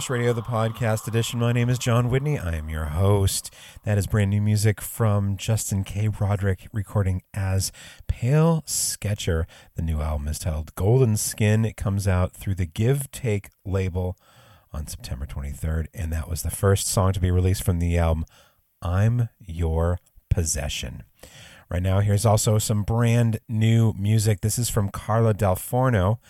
Brainwashed Radio, the podcast edition. My name is Jon Whitney. I am your host. That is brand new music from Justin K. Broadrick, recording as Pale Sketcher. The new album is titled Golden Skin. It comes out through the Give Take label on September 23rd, and that was the first song to be released from the album I'm Your Possession. Right now, here's also some brand new music. This is from Carla dal Forno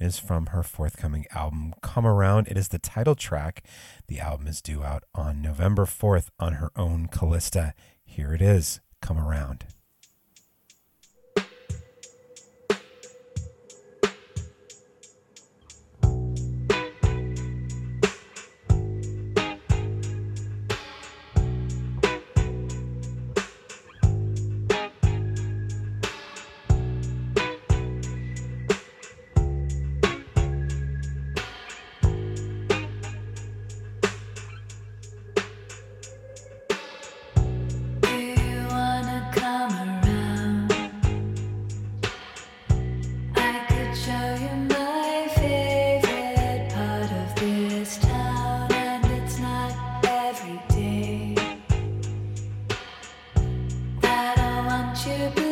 is from her forthcoming album, Come Around. It is the title track. The album is due out on November 4th on her own Kallista. Here it is, Come Around. you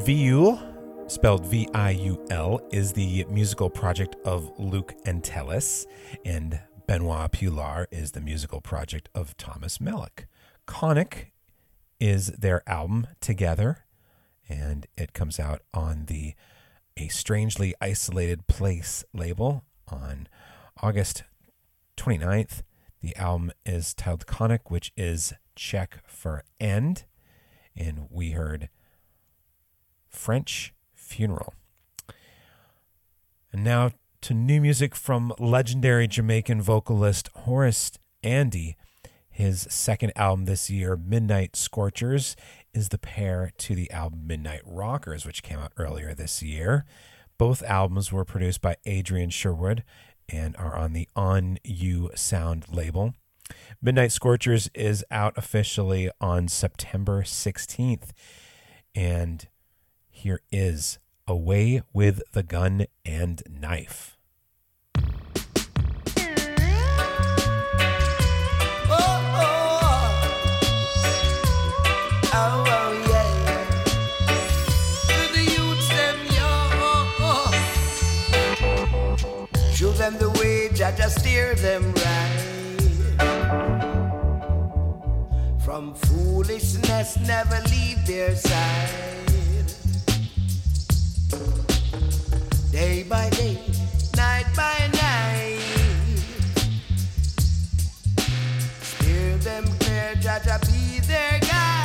Viul, spelled V I U L, is the musical project of Luke Antelis, and Benoît Pioulard is the musical project of Thomas Meluch. Konec is their album together, and it comes out on the A Strangely Isolated Place label on August 29th. The album is titled Konec, which is Czech for end. And we heard French Funeral. And now to new music from legendary Jamaican vocalist Horace Andy. His second album this year, Midnight Scorchers, is the pair to the album Midnight Rockers, which came out earlier this year. Both albums were produced by Adrian Sherwood and are on the On-U Sound label. Midnight Scorchers is out officially on September 16th. And here is Away with the Gun and Knife. Them the way, just steer them right. From foolishness, never leave their side. Day by day, night by night. Them be their guide.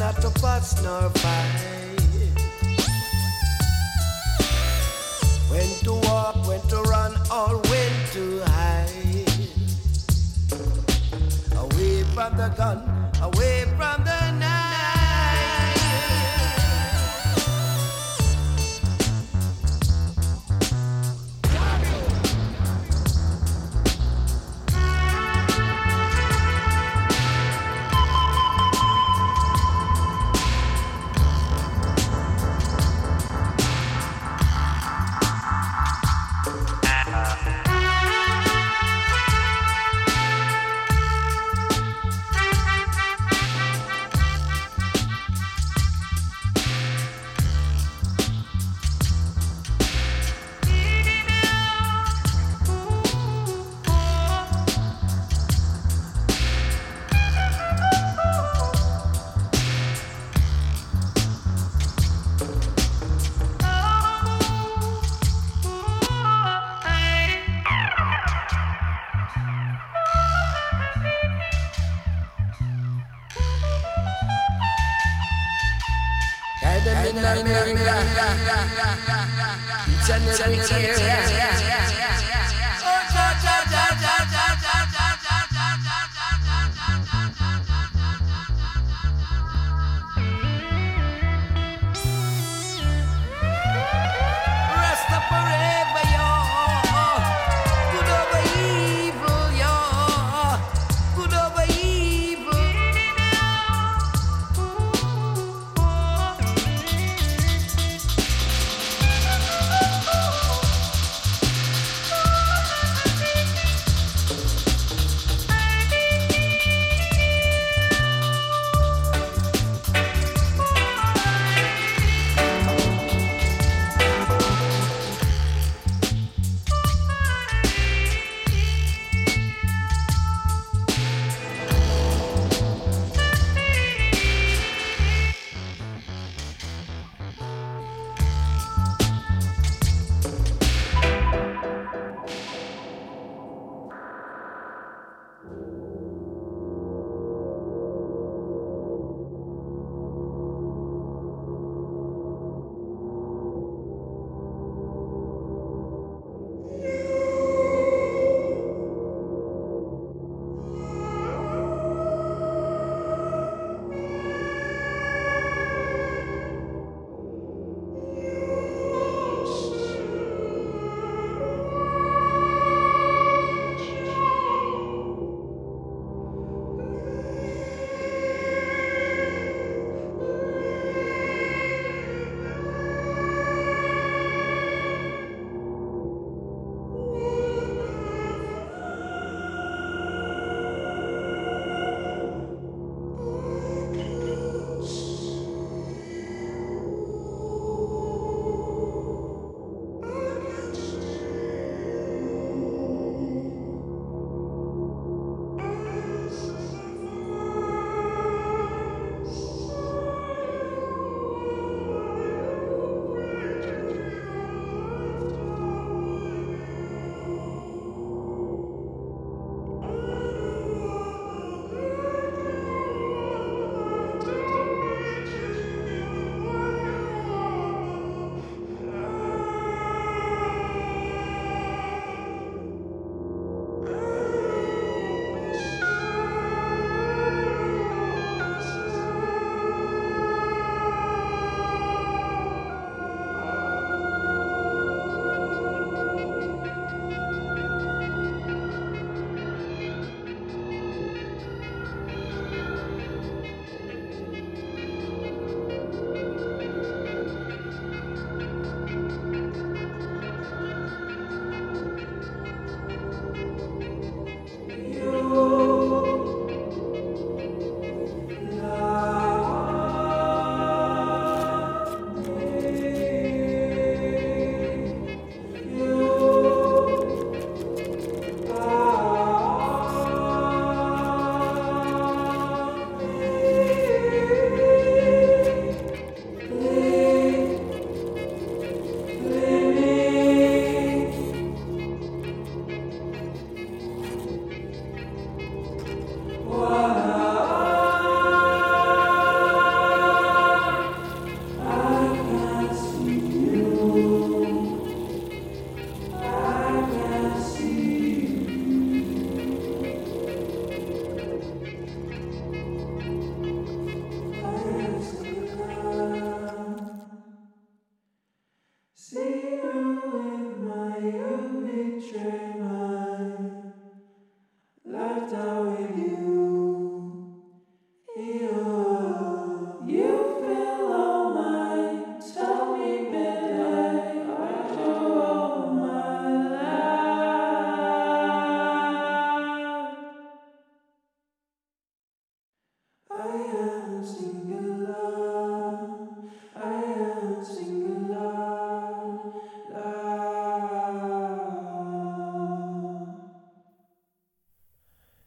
Not to fuss nor fight. When to walk, when to run, or when to hide. Away from the gun, away from the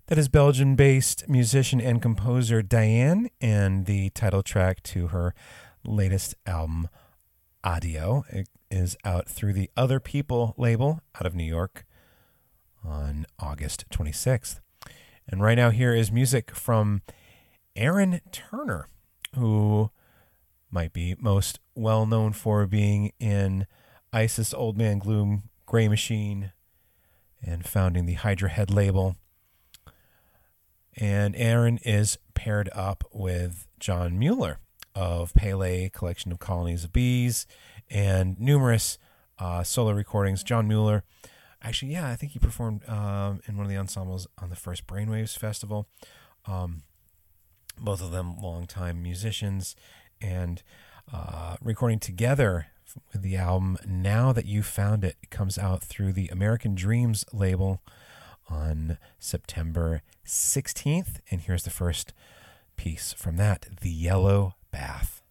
That is Belgian based musician and composer Diane and the title track to her latest album, Audio. It is out through the Other People label out of New York on August 26th. And right now, here is music from Aaron Turner, who might be most well known for being in Isis, Old Man Gloom, Grey Machine, and founding the Hydra Head label. And Aaron is paired up with Jon Mueller of Pele Collection of Colonies of Bees and numerous uh, solo recordings. Jon Mueller, actually, yeah, I think he performed um, in one of the ensembles on the first Brainwaves Festival. Um, both of them longtime musicians and uh, recording together with the album Now That You Found It. it comes out through the American Dreams label on September 16th. And here's the first piece from that The Yellow Bath.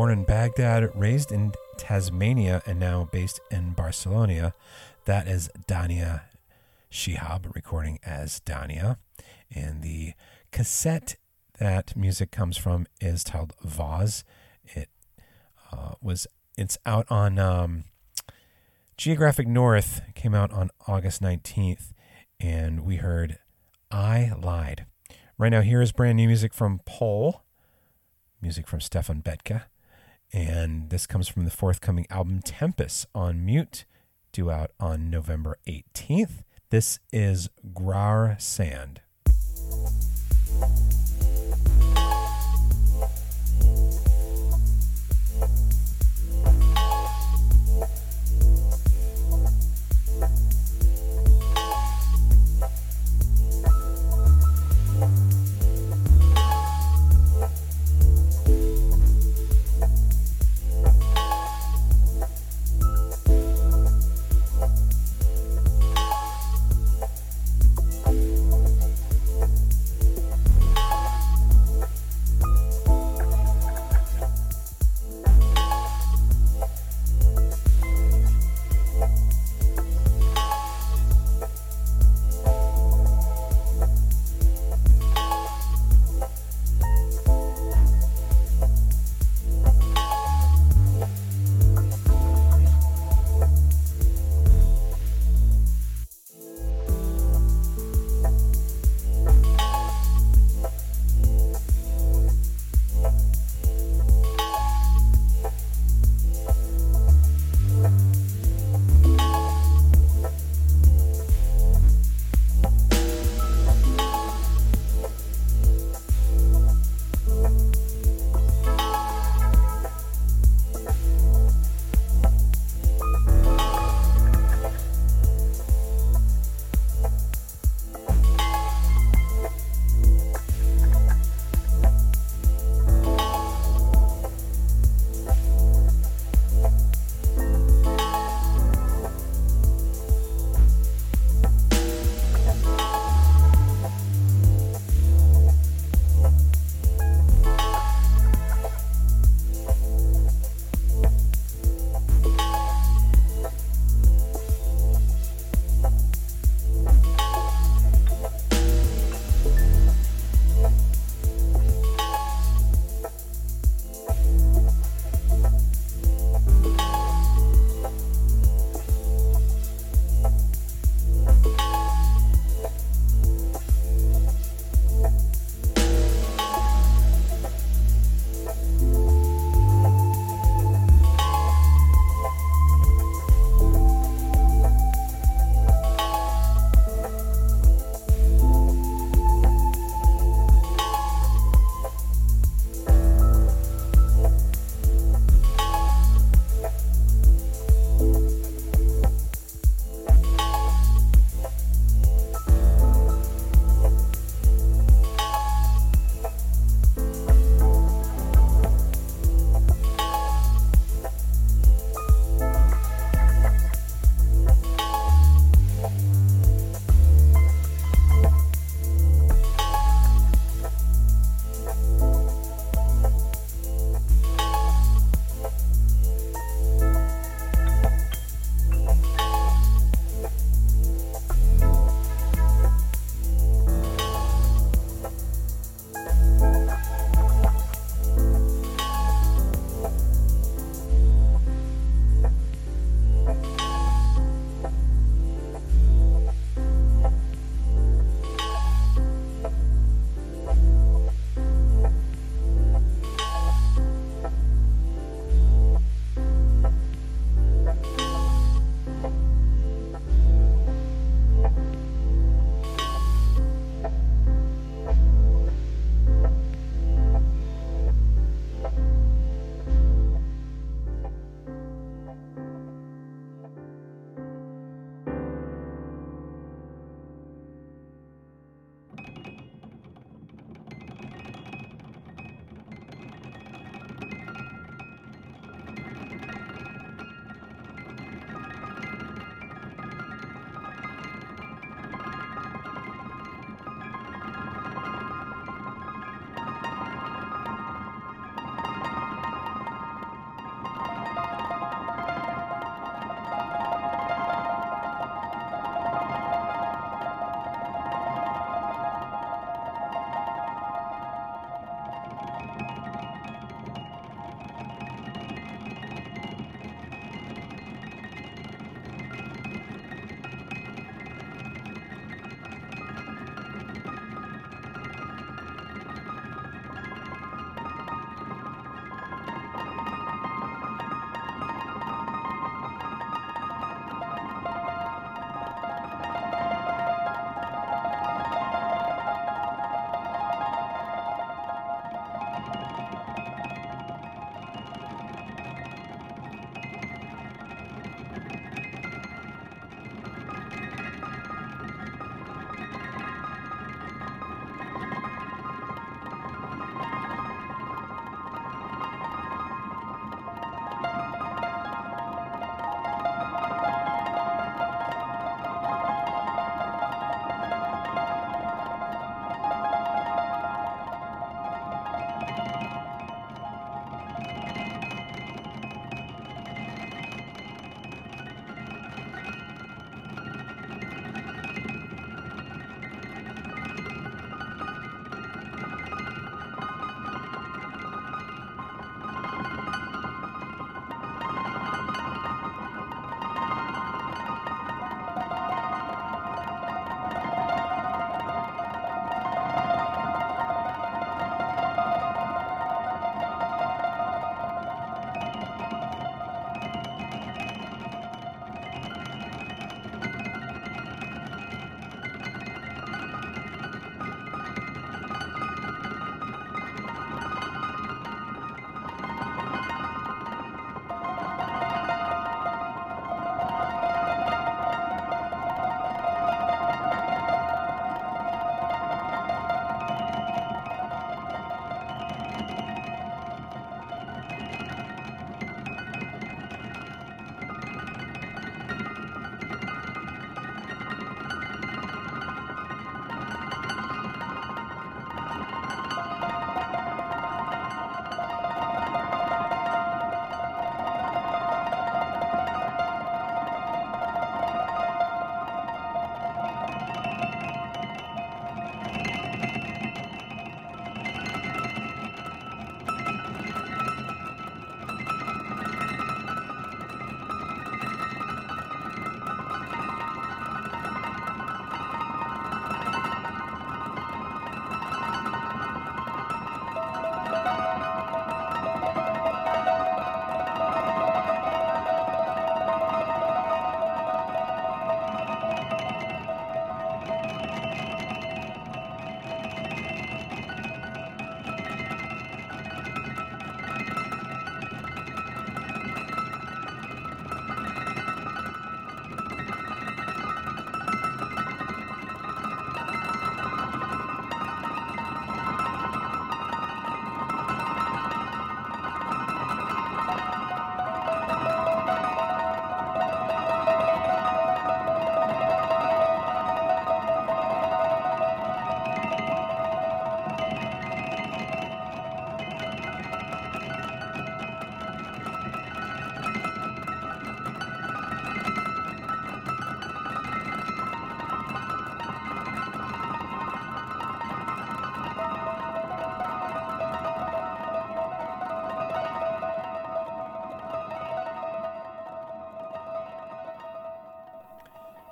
Born in Baghdad, raised in Tasmania, and now based in Barcelona, that is Dania Shihab recording as Dania. And the cassette that music comes from is titled Vaz. It uh, was it's out on um, Geographic North. Came out on August nineteenth, and we heard "I Lied." Right now, here is brand new music from Pole, music from Stefan Betke, and this comes from the forthcoming album Tempus on Mute, due out on November eighteenth. This is Grauer Sand.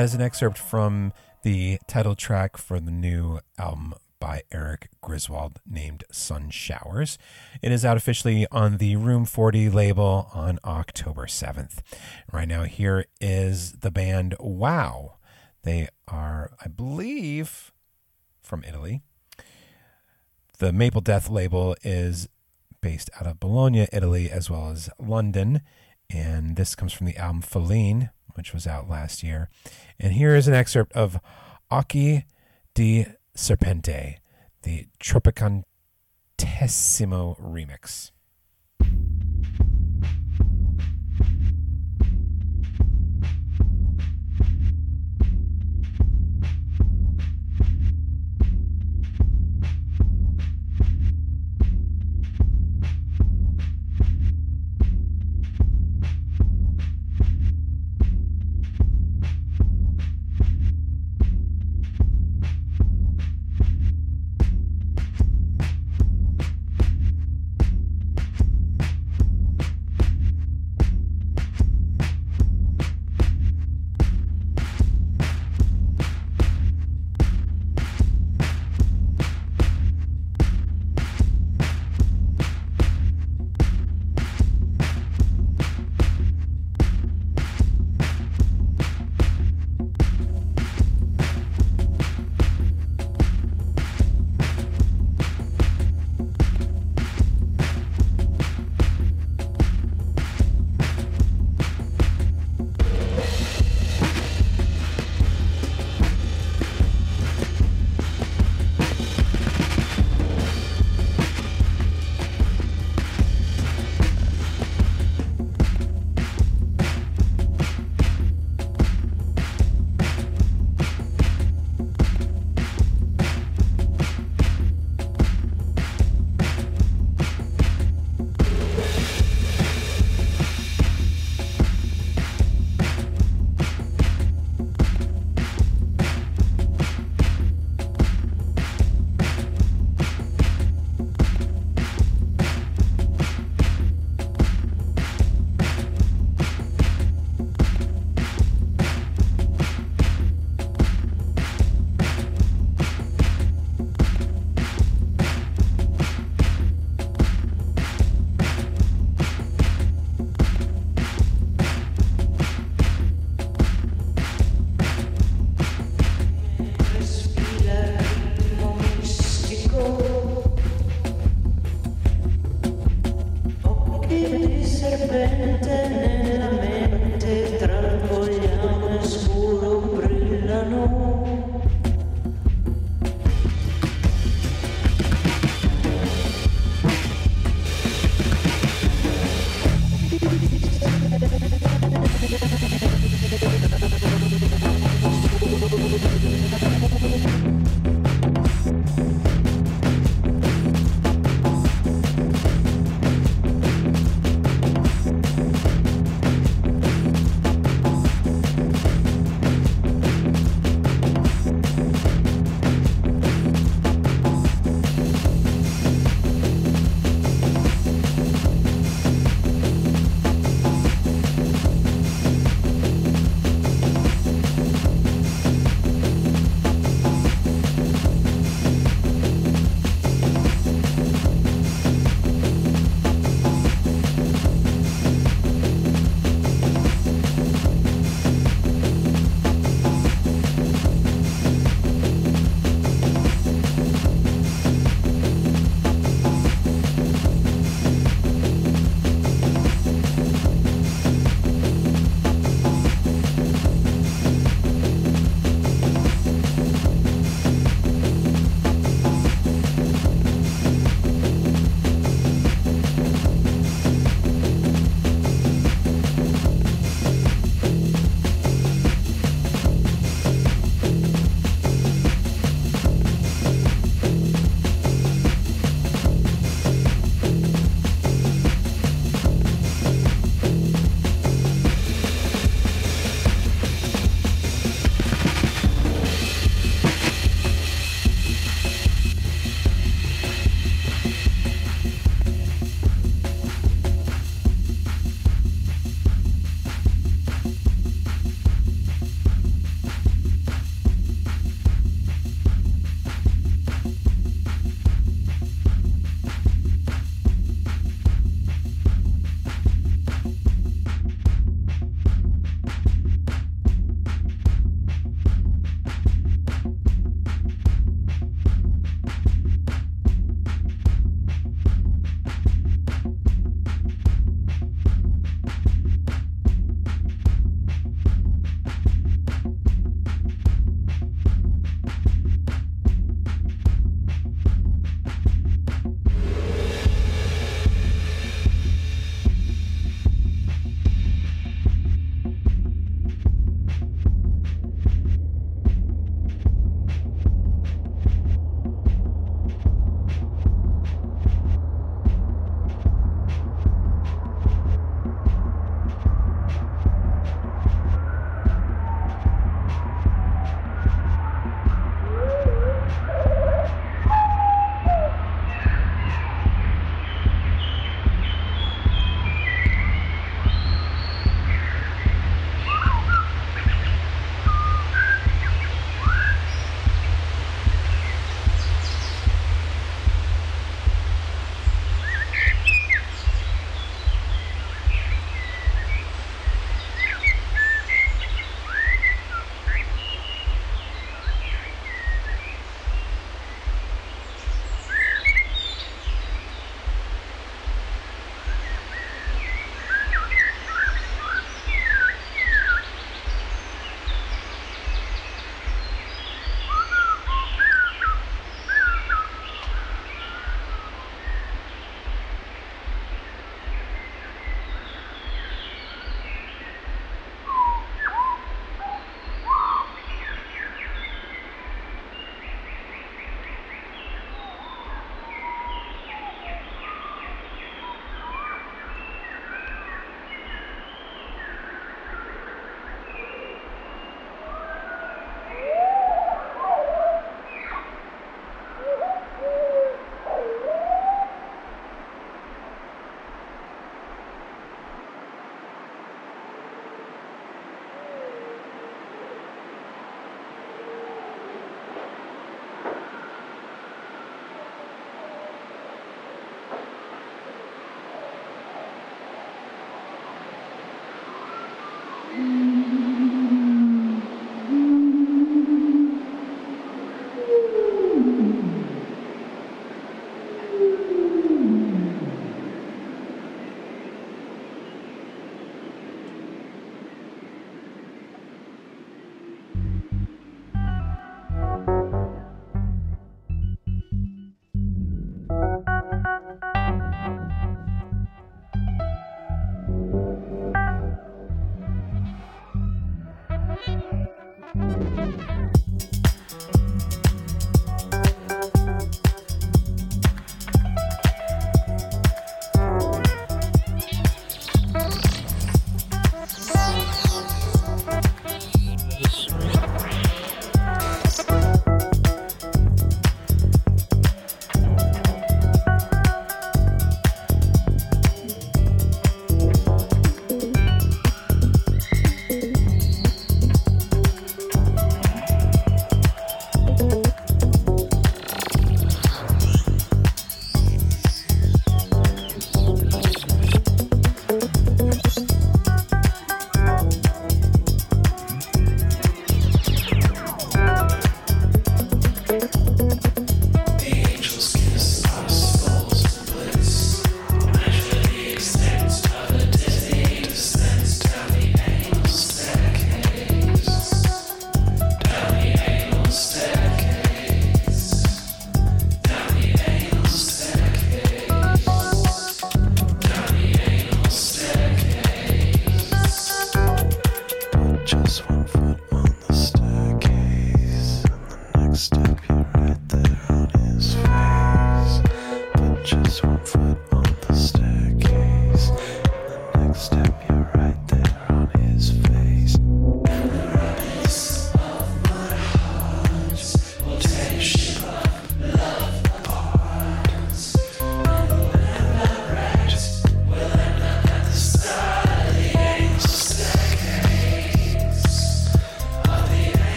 Is an excerpt from the title track for the new album by Erik Griswold named Sun Showers. It is out officially on the Room 40 label on October 7th. Right now, here is the band Wow. They are, I believe, from Italy. The Maple Death label is based out of Bologna, Italy, as well as London. And this comes from the album Feline, which was out last year. And here is an excerpt of Occhi di Serpente, the Tropicantissimo remix.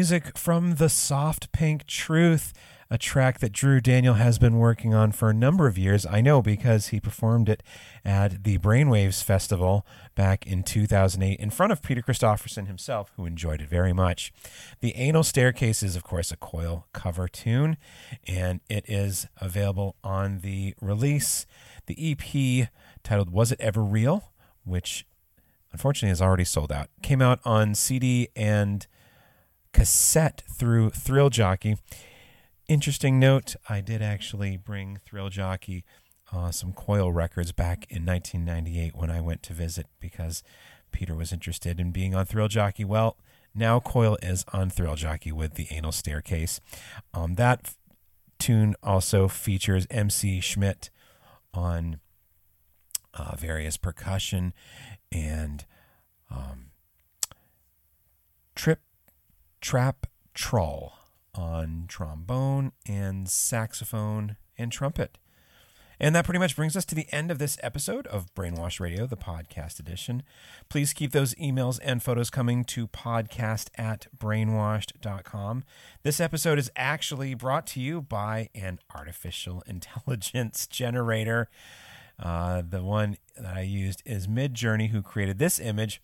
Music from the Soft Pink Truth, a track that Drew Daniel has been working on for a number of years. I know because he performed it at the Brainwaves Festival back in 2008 in front of Peter Christopherson himself, who enjoyed it very much. The Anal Staircase is, of course, a Coil cover tune, and it is available on the release, the EP titled Was It Ever Real, which unfortunately is already sold out. Came out on CD and cassette through Thrill Jockey. Interesting note I did actually bring Thrill Jockey uh, some Coil records back in 1998 when I went to visit because Peter was interested in being on Thrill Jockey. Well, now Coil is on Thrill Jockey with the Anal Staircase. Um, that f- tune also features MC Schmidt on uh, various percussion and um, Trip Trap Trawl on trombone and saxophone and trumpet. And that pretty much brings us to the end of this episode of Brainwashed Radio, the podcast edition. Please keep those emails and photos coming to podcast at brainwashed.com. This episode is actually brought to you by an artificial intelligence generator. Uh, the one that I used is Midjourney, who created this image.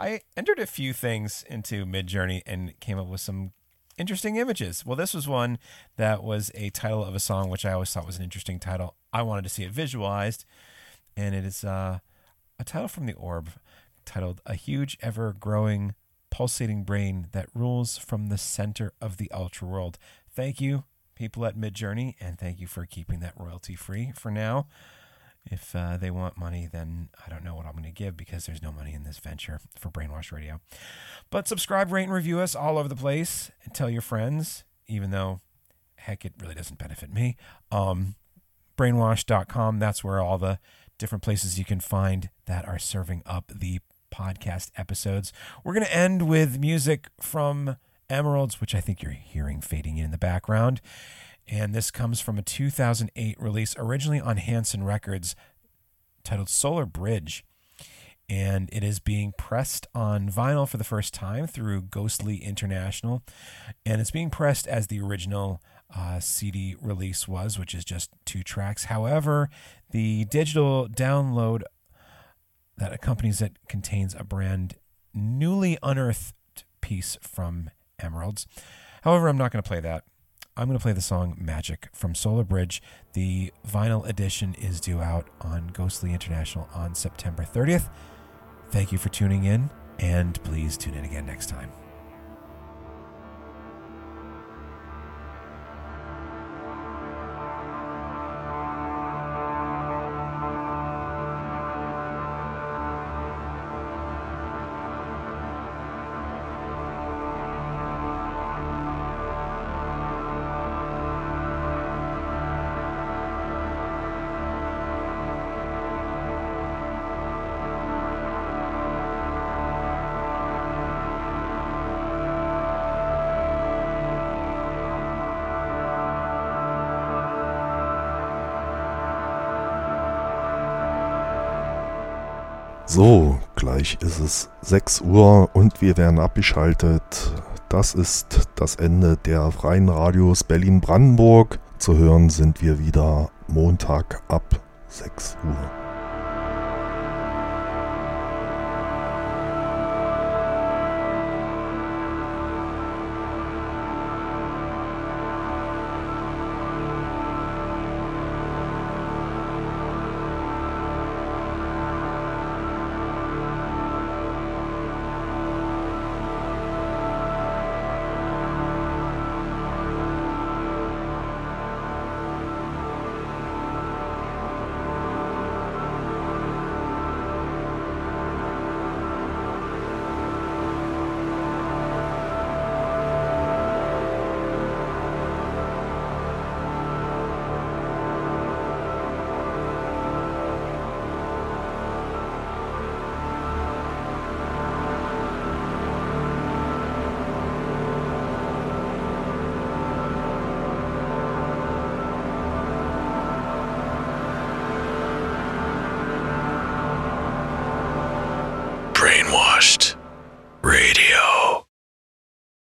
I entered a few things into Midjourney and came up with some interesting images. Well, this was one that was a title of a song, which I always thought was an interesting title. I wanted to see it visualized, and it is uh, a title from the Orb titled A Huge, Ever Growing, Pulsating Brain That Rules from the Center of the Ultra World. Thank you, people at Midjourney, and thank you for keeping that royalty free for now. If uh, they want money, then I don't know what I'm going to give because there's no money in this venture for Brainwashed Radio. But subscribe, rate, and review us all over the place and tell your friends, even though, heck, it really doesn't benefit me. Um, brainwashed.com, that's where all the different places you can find that are serving up the podcast episodes. We're going to end with music from Emeralds, which I think you're hearing fading in the background. And this comes from a 2008 release, originally on Hanson Records, titled Solar Bridge. And it is being pressed on vinyl for the first time through Ghostly International. And it's being pressed as the original uh, CD release was, which is just two tracks. However, the digital download that accompanies it contains a brand newly unearthed piece from Emeralds. However, I'm not going to play that. I'm going to play the song Magic from Solar Bridge. The vinyl edition is due out on Ghostly International on September 30th. Thank you for tuning in, and please tune in again next time. So, gleich ist es 6 Uhr und wir werden abgeschaltet. Das ist das Ende der freien Radios Berlin-Brandenburg. Zu hören sind wir wieder Montag ab 6 Uhr.